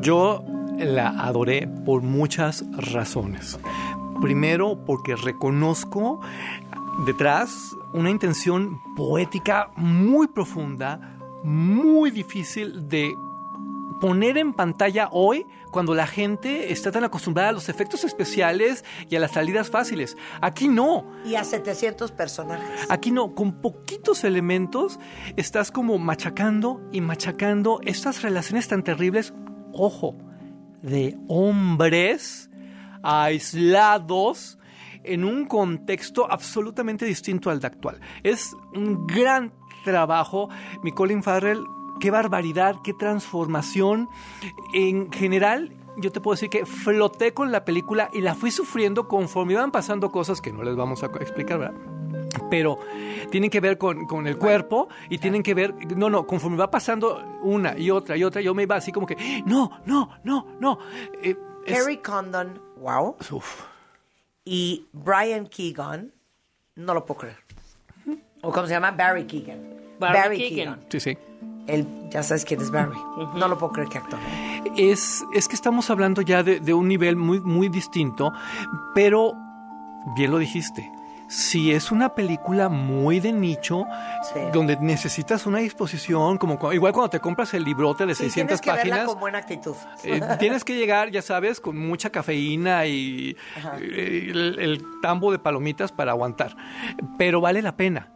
Yo la adoré por muchas razones. Primero, porque reconozco detrás una intención poética muy profunda, muy difícil de poner en pantalla hoy cuando la gente está tan acostumbrada a los efectos especiales y a las salidas fáciles. Aquí no. Y a 700 personajes. Aquí no, con poquitos elementos estás como machacando y machacando estas relaciones tan terribles, ojo, de hombres aislados en un contexto absolutamente distinto al de actual. Es un gran trabajo. Mi Colin Farrell, qué barbaridad, qué transformación. En general, yo te puedo decir que floté con la película y la fui sufriendo conforme iban pasando cosas que no les vamos a explicar, ¿verdad? Pero tienen que ver con, con el cuerpo y tienen que ver, no, no, conforme va pasando una y otra y otra, yo me iba así como que, no, no, no, no. Eh, es- Harry Condon, wow. Uf. Y Brian Keegan, no lo puedo creer. ¿O cómo se llama? Barry Keegan. Barry Keegan. Sí, sí. Él, ya sabes quién es Barry. No lo puedo creer que actor. es, es que estamos hablando ya de, de un nivel muy, muy distinto, pero bien lo dijiste. Si es una película muy de nicho, donde necesitas una disposición, como cu- igual cuando te compras el librote de Sí, 600 tienes que verla páginas, con buena actitud. eh, tienes que llegar, ya sabes, con mucha cafeína y eh, el, el tambo de palomitas para aguantar. Pero vale la pena.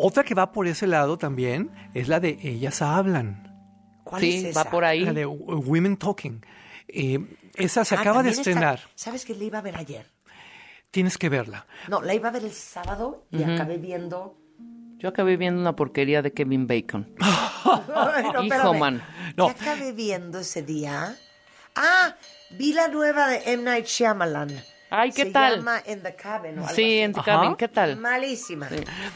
Otra que va por ese lado también es la de Ellas Hablan. ¿Cuál Sí, es va esa? por ahí. La de Women Talking. Eh, esa se Ah, acaba de está- estrenar. ¿Sabes que la iba a ver ayer? Tienes que verla. No, la iba a ver el sábado y acabé viendo. Yo acabé viendo una porquería de Kevin Bacon. No, Hijo, espérame. man. ¿Qué acabé viendo ese día? Ah, vi la nueva de M. Night Shyamalan. Ay, ¿qué Se tal? llama In the Cabin. o algo Sí, así. en The Cabin, ¿qué tal? Malísima.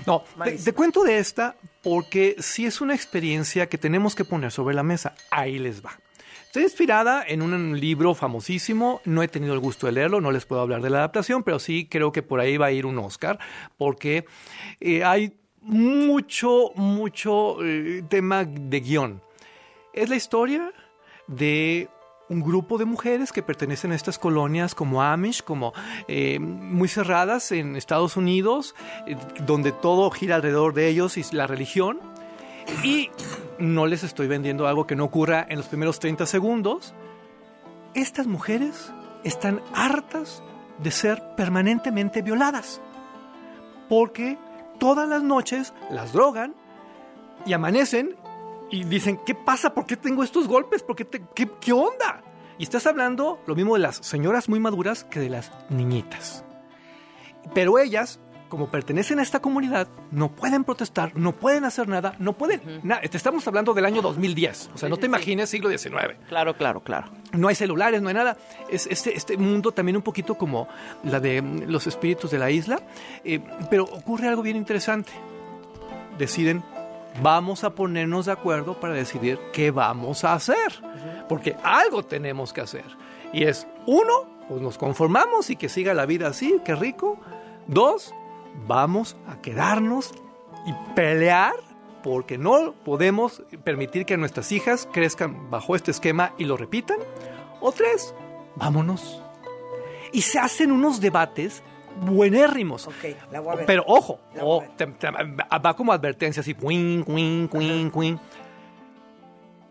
No, te, te cuento de esta porque sí es una experiencia que tenemos que poner sobre la mesa. Ahí les va. Está inspirada en un libro famosísimo. No he tenido el gusto de leerlo, no les puedo hablar de la adaptación, pero sí creo que por ahí va a ir un Oscar, porque eh, hay mucho, mucho eh, tema de guion. Es la historia de un grupo de mujeres que pertenecen a estas colonias como Amish, como eh, muy cerradas en Estados Unidos, eh, donde todo gira alrededor de ellos y la religión. Y no les estoy vendiendo algo que no ocurra en los primeros 30 segundos. Estas mujeres están hartas de ser permanentemente violadas. Porque todas las noches las drogan y amanecen y dicen, ¿qué pasa? ¿Por qué tengo estos golpes? ¿Por qué, te- qué, qué onda? Y estás hablando lo mismo de las señoras muy maduras que de las niñitas. Pero ellas, como pertenecen a esta comunidad, no pueden protestar, no pueden hacer nada, no pueden... te estamos hablando del año 2010, o sea, no te imagines siglo XIX. Claro, claro, claro. No hay celulares, no hay nada. Es este, este mundo también un poquito como la de mm, los espíritus de la isla. Eh, pero ocurre algo bien interesante. Deciden vamos a ponernos de acuerdo para decidir qué vamos a hacer. Porque algo tenemos que hacer. Y es, uno, pues nos conformamos y que siga la vida así, qué rico. Dos, vamos a quedarnos y pelear porque no podemos permitir que nuestras hijas crezcan bajo este esquema y lo repitan. O tres, vámonos. Y se hacen unos debates buenérrimos. Ok, la voy a ver. Pero ojo, o- te- te- va como advertencia así, queen, queen, queen, queen.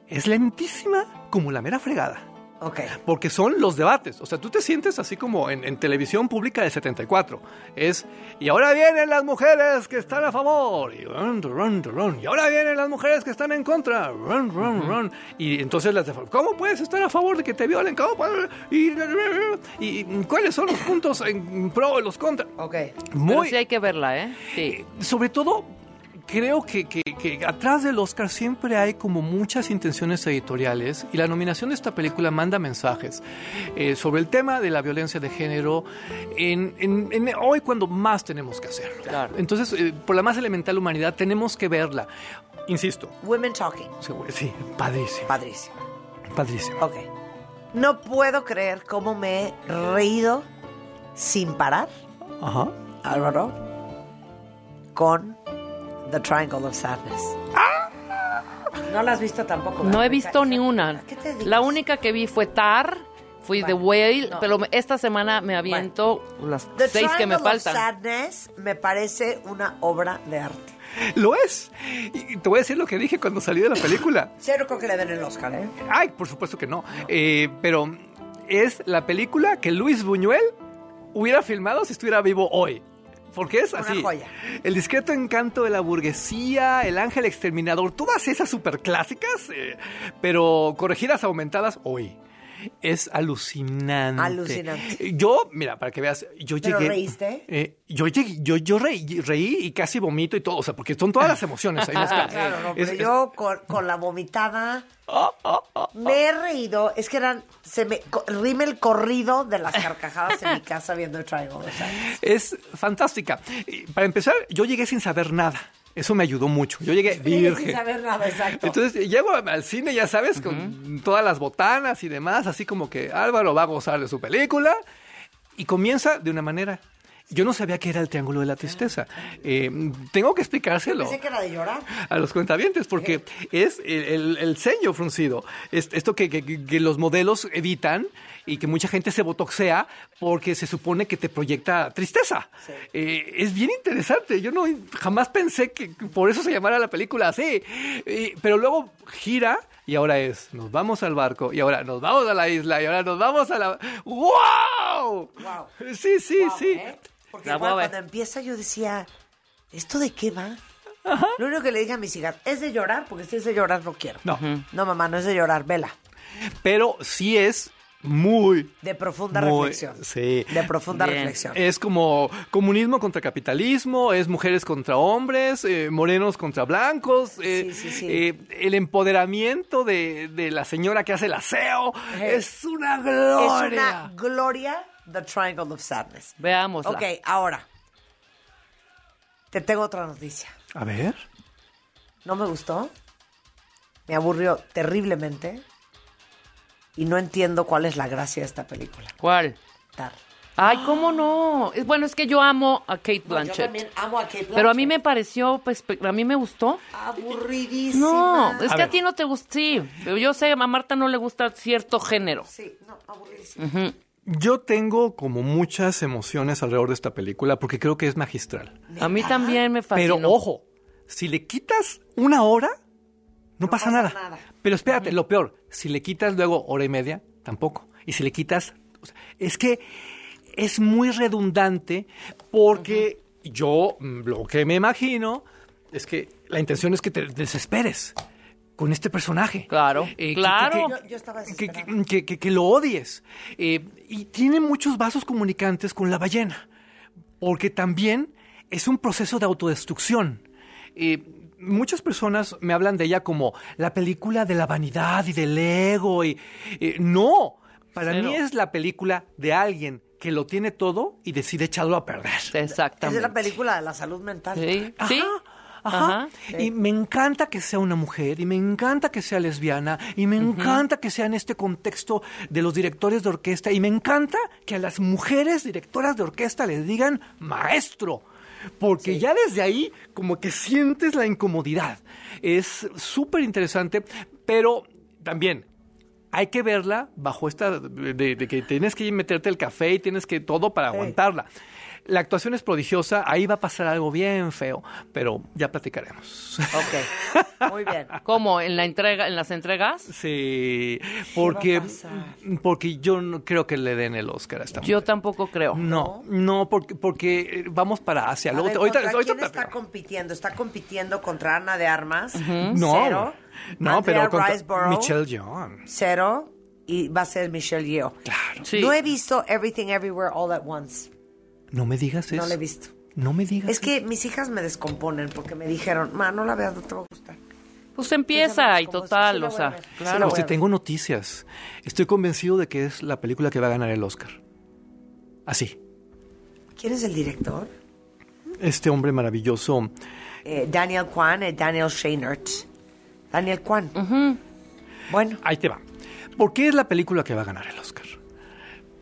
Es lentísima como la mera fregada. Ok. Porque son los debates. O sea, tú te sientes así como en, en televisión pública de 74. Es, y ahora vienen las mujeres que están a favor. Y, run, run, run. y ahora vienen las mujeres que están en contra. Run, run, run. Y entonces las de ¿cómo puedes estar a favor de que te violen? Y, y cuáles son los puntos en pro y los contra? Ok. Muy, Pero sí hay que verla, ¿eh? Sí. sobre todo, creo que, que- que atrás del Oscar siempre hay como muchas intenciones editoriales y la nominación de esta película manda mensajes eh, sobre el tema de la violencia de género en, en- en hoy cuando más tenemos que hacer. Entonces, eh, por la más elemental humanidad, tenemos que verla. Insisto. Women Talking. Sí, Sí, padrísimo. Padrísimo. Padrísimo. Ok. No puedo creer cómo me he reído sin parar, Ajá. Álvaro, con The Triangle of Sadness. No la has visto tampoco. No he visto ni una. qué te? La única que vi fue Tar, fui The Whale, pero esta semana me aviento las The seis que me Triangle of faltan. Sadness me parece una obra de arte. Lo es. Y te voy a decir lo que dije cuando salí de la película. Cero creo que le den el Oscar, ¿eh? Ay, por supuesto que no. Eh, pero es la película que Luis Buñuel hubiera filmado si estuviera vivo hoy. Porque es Una así. joya. El discreto encanto de la burguesía, el ángel exterminador, todas esas superclásicas, eh, pero corregidas, aumentadas hoy. Es alucinante. Alucinante. Yo, mira, para que veas, yo ¿Pero llegué. reíste? Eh, yo llegué, yo, yo reí, reí y casi vomito y todo, o sea, porque son todas las emociones ahí mezcladas. Claro, no, pero es- yo con, con la vomitada me he reído. Es que eran, se me rime el corrido de las carcajadas en mi casa viendo el Triangle. Es fantástica. Para empezar, yo llegué sin saber nada. Eso me ayudó mucho. Yo llegué virgen. Sin saber nada, exacto. Entonces llego al cine, ya sabes, con todas las botanas y demás, así como que Álvaro va a gozar de su película y comienza de una manera. Yo no sabía que era el Triángulo de la Tristeza. Eh, tengo que explicárselo Pensé que era de llorar. a los cuentavientes porque es el, el- el ceño fruncido. Es- esto que, que- que los modelos evitan y que mucha gente se botoxea porque se supone que te proyecta tristeza. Eh, es bien interesante. Yo no jamás pensé que por eso se llamara la película así. Eh, pero luego gira y ahora es, nos vamos al barco y ahora nos vamos a la isla y ahora nos vamos a la... ¡Wow! Wow. Sí, sí, sí. ¿eh? Porque La igual cuando empieza yo decía, ¿esto de qué va? Lo único que le dije a mis hijas, es de llorar, porque si es de llorar no quiero. No. No, mamá, no es de llorar, vela. Pero sí es muy De profunda Muy- reflexión. Sí. De profunda Bien. reflexión. Es como comunismo contra capitalismo, es mujeres contra hombres, eh, morenos contra blancos, eh, sí. eh, el empoderamiento de, de la señora que hace el aseo. Es una gloria. Es una gloria, The Triangle of Sadness. Veámosla. Ok, ahora. Te tengo otra noticia. A ver. No me gustó. Me aburrió terriblemente. Y no entiendo cuál es la gracia de esta película. ¿Cuál? Tar. Ay, ¿cómo no? Es- Bueno, es que yo amo a Kate No, yo Blanchett. también amo a Kate Blanchett. Pero a mí me pareció, pues, a mí me gustó. Aburridísima. No, es A que a ti no te gusta, sí. Pero yo sé, a Marta no le gusta cierto género. Sí, no, aburridísima. Ujú. Yo tengo como muchas emociones alrededor de esta película porque creo que es magistral. A mí también me fascinó. Pero ojo, si le quitas una hora, no, pasa, pasa nada. nada. Pero espérate, lo peor, si le quitas luego hora y media, tampoco. Y si le quitas, o sea, es que es muy redundante porque yo mm, lo que me imagino es que la intención es que te desesperes con este personaje. Claro, Eh, claro. que- Yo, yo estaba que, desesperada. que- que- que lo odies. Eh, y tiene muchos vasos comunicantes con la ballena, porque también es un proceso de autodestrucción. Eh, muchas personas me hablan de ella como la película de la vanidad y del ego. Y, eh, no, para Cero. mí es la película de alguien que lo tiene todo y decide echarlo a perder. Es Exactamente. de la película de la salud mental. Sí, Ajá, sí. Ajá. Y me encanta que sea una mujer, y me encanta que sea lesbiana, y me encanta que sea en este contexto de los directores de orquesta, y me encanta que a las mujeres directoras de orquesta les digan maestro. Porque ya desde ahí como que sientes la incomodidad. Es súper interesante, pero también hay que verla bajo esta de, de que tienes que meterte el café y tienes que todo para aguantarla. La actuación es prodigiosa, ahí va a pasar algo bien feo, pero ya platicaremos. Ok, muy bien. ¿Cómo? ¿En la entrega, en las entregas? Sí, porque, porque yo no creo que le den el Oscar a esta Yo tampoco creo. No, no, porque, porque eh, vamos para Asia. A Luego ver, te- ahorita- ¿contra ahorita quién está compitiendo? Está compitiendo contra Ana de Armas, No, cero. no, Andrea pero Michelle Yeoh. cero. Y va a ser Michelle Yeoh. Claro. No he visto Everything Everywhere All at Once. No me digas eso. No la he visto. No me digas Es que mis hijas me descomponen porque me dijeron, ma, no la veas, no te va a gustar. Pues empieza y total, la o sea, claro. Te tengo noticias. Estoy convencido de que es la película que va a ganar el Oscar. Así. ¿Quién es el director? Este hombre maravilloso. Eh, Daniel Kwan y Daniel Scheinert. Daniel Kwan. Bueno. Ahí te va. ¿Por qué es la película que va a ganar el Oscar?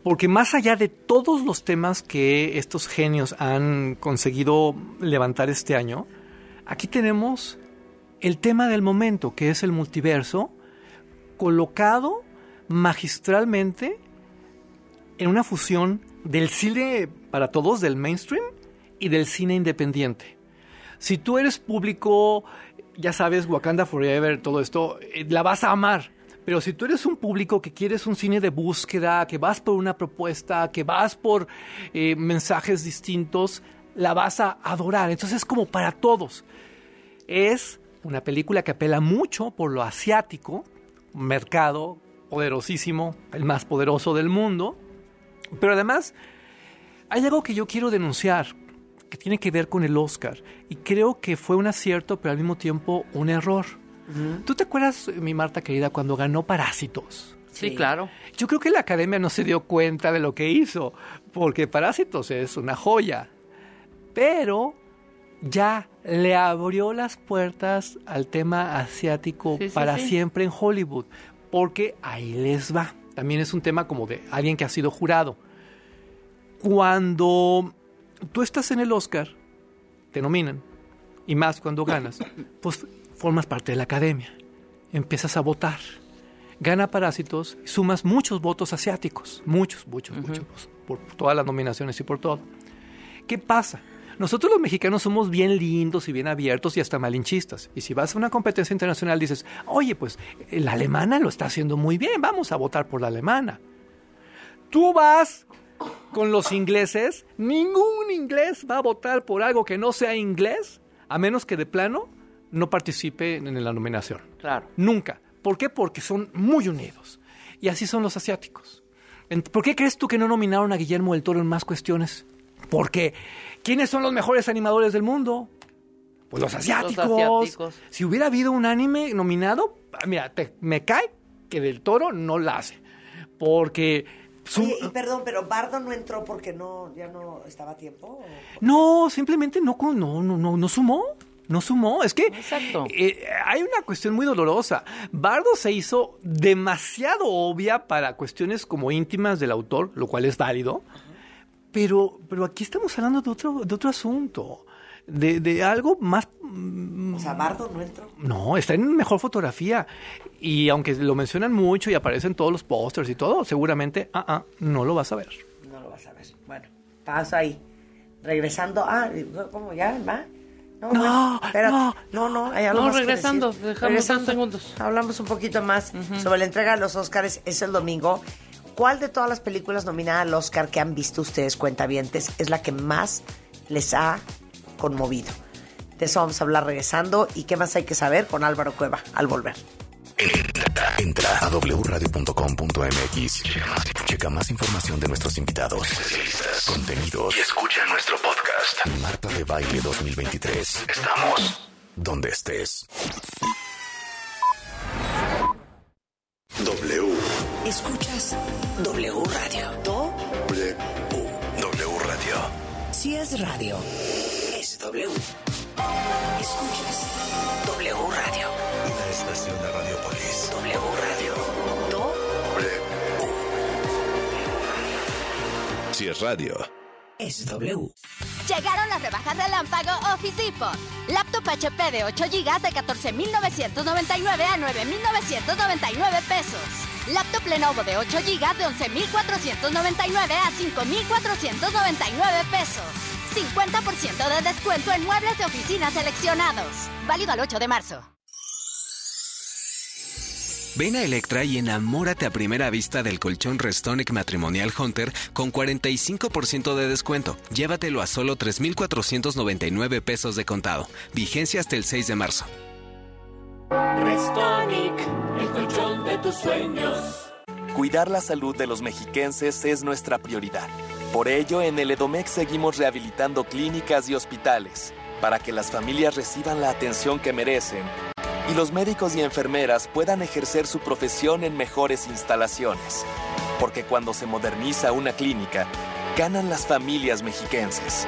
Porque más allá de todos los temas que estos genios han conseguido levantar este año, aquí tenemos el tema del momento, que es el multiverso, colocado magistralmente en una fusión del cine para todos, del mainstream, y del cine independiente. Si tú eres público, ya sabes, Wakanda Forever, todo esto, eh, la vas a amar. Pero si tú eres un público que quieres un cine de búsqueda, que vas por una propuesta, que vas por eh, mensajes distintos, la vas a adorar. Entonces es como para todos. Es una película que apela mucho por lo asiático, mercado poderosísimo, el más poderoso del mundo. Pero además hay algo que yo quiero denunciar, que tiene que ver con el Oscar. Y creo que fue un acierto, pero al mismo tiempo un error. ¿Tú te acuerdas, mi Marta querida, cuando ganó Parásitos? Sí, claro. Yo creo que la academia no se dio cuenta de lo que hizo, porque Parásitos es una joya. Pero ya le abrió las puertas al tema asiático sí, para sí. siempre en Hollywood, porque ahí les va. También es un tema como de alguien que ha sido jurado. Cuando tú estás en el Oscar, te nominan, y más cuando ganas, pues formas parte de la academia, empiezas a votar. Gana Parásitos y sumas muchos votos asiáticos, muchos, muchos, muchos, por todas las nominaciones y por todo. ¿Qué pasa? Nosotros los mexicanos somos bien lindos y bien abiertos y hasta malinchistas. Y si vas a una competencia internacional dices, oye, pues la alemana lo está haciendo muy bien, vamos a votar por la alemana. Tú vas con los ingleses, ningún inglés va a votar por algo que no sea inglés, a menos que de plano no participe en la nominación. Claro. Nunca. ¿Por qué? Porque son muy unidos. Y así son los asiáticos. ¿Por qué crees tú que no nominaron a Guillermo del Toro en más cuestiones? Porque ¿quiénes son los mejores animadores del mundo? Pues los asiáticos. asiáticos. Si hubiera habido un anime nominado, ah, mira, te- me cae que del Toro no la hace. Porque su- Oye, y perdón, pero Bardo no entró porque no, ya no estaba a tiempo. ¿o? No, simplemente no, no, no, no sumó. No sumó. Es que Exacto. eh, hay una cuestión muy dolorosa. Bardo se hizo demasiado obvia para cuestiones como íntimas del autor, lo cual es válido. Pero, pero aquí estamos hablando de otro, de otro asunto. De, de algo más. mm, O sea, Bardo no entró. No, está en mejor fotografía. Y aunque lo mencionan mucho y aparecen todos los pósters y todo, seguramente, ah, ah, no lo vas a ver. No lo vas a ver. Bueno, paso ahí. Regresando. Ah, ¿cómo ya? ¿Va? No, No, bueno, espérate. no. no, no, hay algo No, más regresando, dejamos Regresando. dos segundos. Hablamos un poquito más sobre la entrega de los Oscars. Es el domingo. ¿Cuál de todas las películas nominadas al Oscar que han visto ustedes, cuentavientes, es la que más les ha conmovido? De eso vamos a hablar regresando. ¿Y qué más hay que saber con Álvaro Cueva al volver? Entra a wradio.com.mx. Checa más información de nuestros invitados, contenidos y escucha nuestro podcast. Marta de Baile 2023. Estamos donde estés. W. Escuchas W Radio. Do, W. W Radio. si es radio, es W. Escuchas W Radio. Una estación de Radiopolis. W Radio. Do. Si es radio, Es W. Llegaron las rebajas relámpago Office Depot. Laptop HP de 8 GB de 14,999 a 9,999 pesos. Laptop Lenovo de 8 GB de 11,499 a 5,499 pesos. 50% de descuento en muebles de oficina seleccionados. Válido al 8 de marzo. Ven a Electra y enamórate a primera vista del colchón Restonic Matrimonial Hunter con 45% de descuento. Llévatelo a solo 3,499 pesos de contado. Vigencia hasta el 6 de marzo. Restonic, el colchón de tus sueños. Cuidar la salud de los mexiquenses es nuestra prioridad. Por ello, en el Edomex seguimos rehabilitando clínicas y hospitales para que las familias reciban la atención que merecen y los médicos y enfermeras puedan ejercer su profesión en mejores instalaciones. Porque cuando se moderniza una clínica, ganan las familias mexiquenses.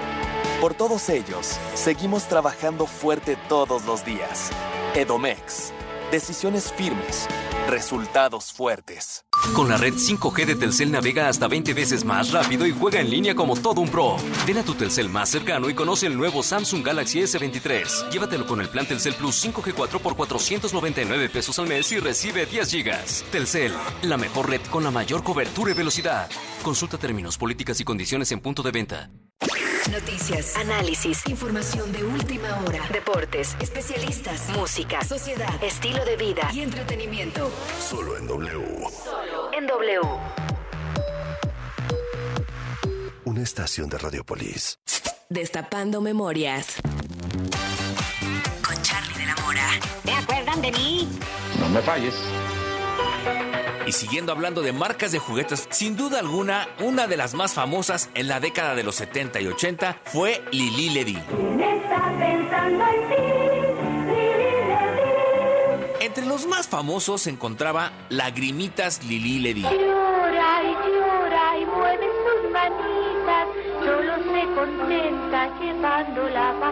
Por todos ellos, seguimos trabajando fuerte todos los días. Edomex. Decisiones firmes. Resultados fuertes. Con la red 5G de Telcel navega hasta 20 veces más rápido y juega en línea como todo un pro. Ven a tu Telcel más cercano y conoce el nuevo Samsung Galaxy S23. Llévatelo con el plan Telcel Plus 5G4 por 499 pesos al mes y recibe 10 gigas. Telcel, la mejor red con la mayor cobertura y velocidad. Consulta términos, políticas y condiciones en punto de venta. Noticias, análisis, información de última hora, deportes, especialistas, música, sociedad, estilo de vida y entretenimiento. solo en W. En W. Una estación de Radiopolis. Destapando memorias. Con Charlie de la Mora. ¿Te acuerdan de mí? No me falles. Y siguiendo hablando de marcas de juguetes, sin duda alguna, una de las más famosas en la década de los 70 y 80 fue Lili Ledy. Entre los más famosos se encontraba Lagrimitas Lili Ledy. Llora y llora y mueve sus manitas, solo se contenta llevándola a pasear.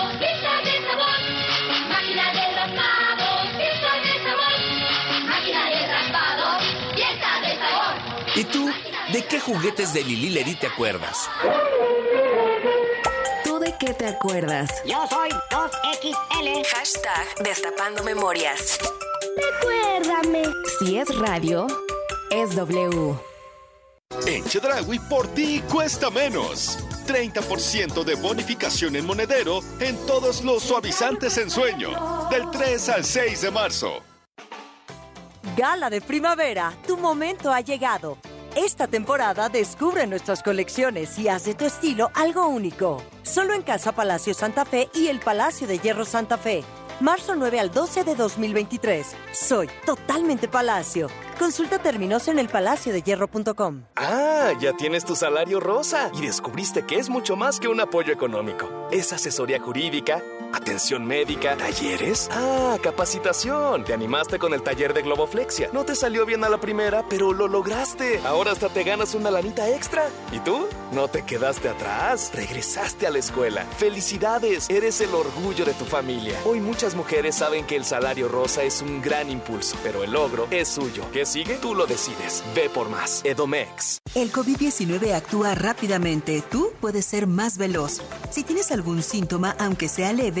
¿Y tú? ¿De qué juguetes de Lili Ledy te acuerdas? ¿Tú de qué te acuerdas? Yo soy 2XL. Hashtag Destapando Memorias. Recuérdame. Si es radio, es W. En Chedraui por ti cuesta menos. 30% de bonificación en monedero en todos los suavizantes en sueño. Del 3 al 6 de marzo. Gala de primavera, tu momento ha llegado. Esta temporada descubre nuestras colecciones y haz de tu estilo algo único. Solo en Casa Palacio Santa Fe y el Palacio de Hierro Santa Fe. Marzo 9 al 12 de 2023. Soy totalmente Palacio. Consulta términos en elpalaciodehierro.com. Ah, ya tienes tu salario rosa y descubriste que es mucho más que un apoyo económico. Es asesoría jurídica, atención médica, talleres. Ah, capacitación. Te animaste con el taller de Globoflexia. No te salió bien a la primera, pero lo lograste. Ahora hasta te ganas una lanita extra. ¿Y tú? No te quedaste atrás. Regresaste a la escuela. Felicidades, eres el orgullo de tu familia. Hoy muchas mujeres saben que el salario rosa es un gran impulso, pero el logro es suyo. ¿Qué sigue? Tú lo decides. Ve por más. Edomex. El COVID-19 actúa rápidamente. Tú puedes ser más veloz. Si tienes algún síntoma, aunque sea leve,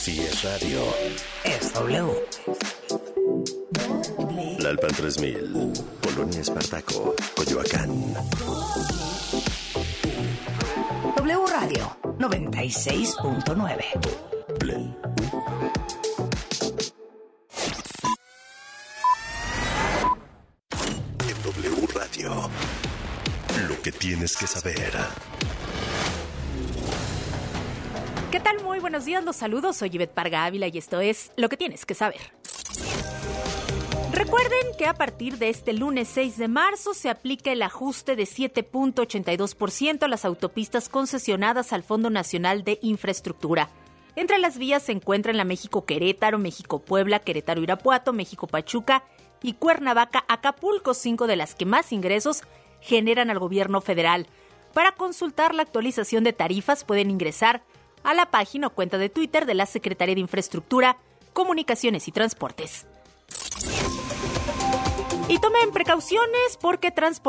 Si es radio, Es W. la Tlalpan 3000, Polonia Espartaco, Coyoacán. W Radio 96.9. En W Radio, lo que tienes que saber. ¿Qué tal? Muy buenos días, los saludos. Soy Yvette Parga Ávila y esto es Lo que tienes que saber. Recuerden que a partir de este lunes 6 de marzo se aplica el ajuste de 7.82% a las autopistas concesionadas al Fondo Nacional de Infraestructura. Entre las vías se encuentran la México Querétaro, México Puebla, Querétaro Irapuato, México Pachuca y Cuernavaca Acapulco, cinco de las que más ingresos generan al gobierno federal. Para consultar la actualización de tarifas pueden ingresar a la página o cuenta de Twitter de la Secretaría de Infraestructura, Comunicaciones y Transportes. Y tomen precauciones porque transportar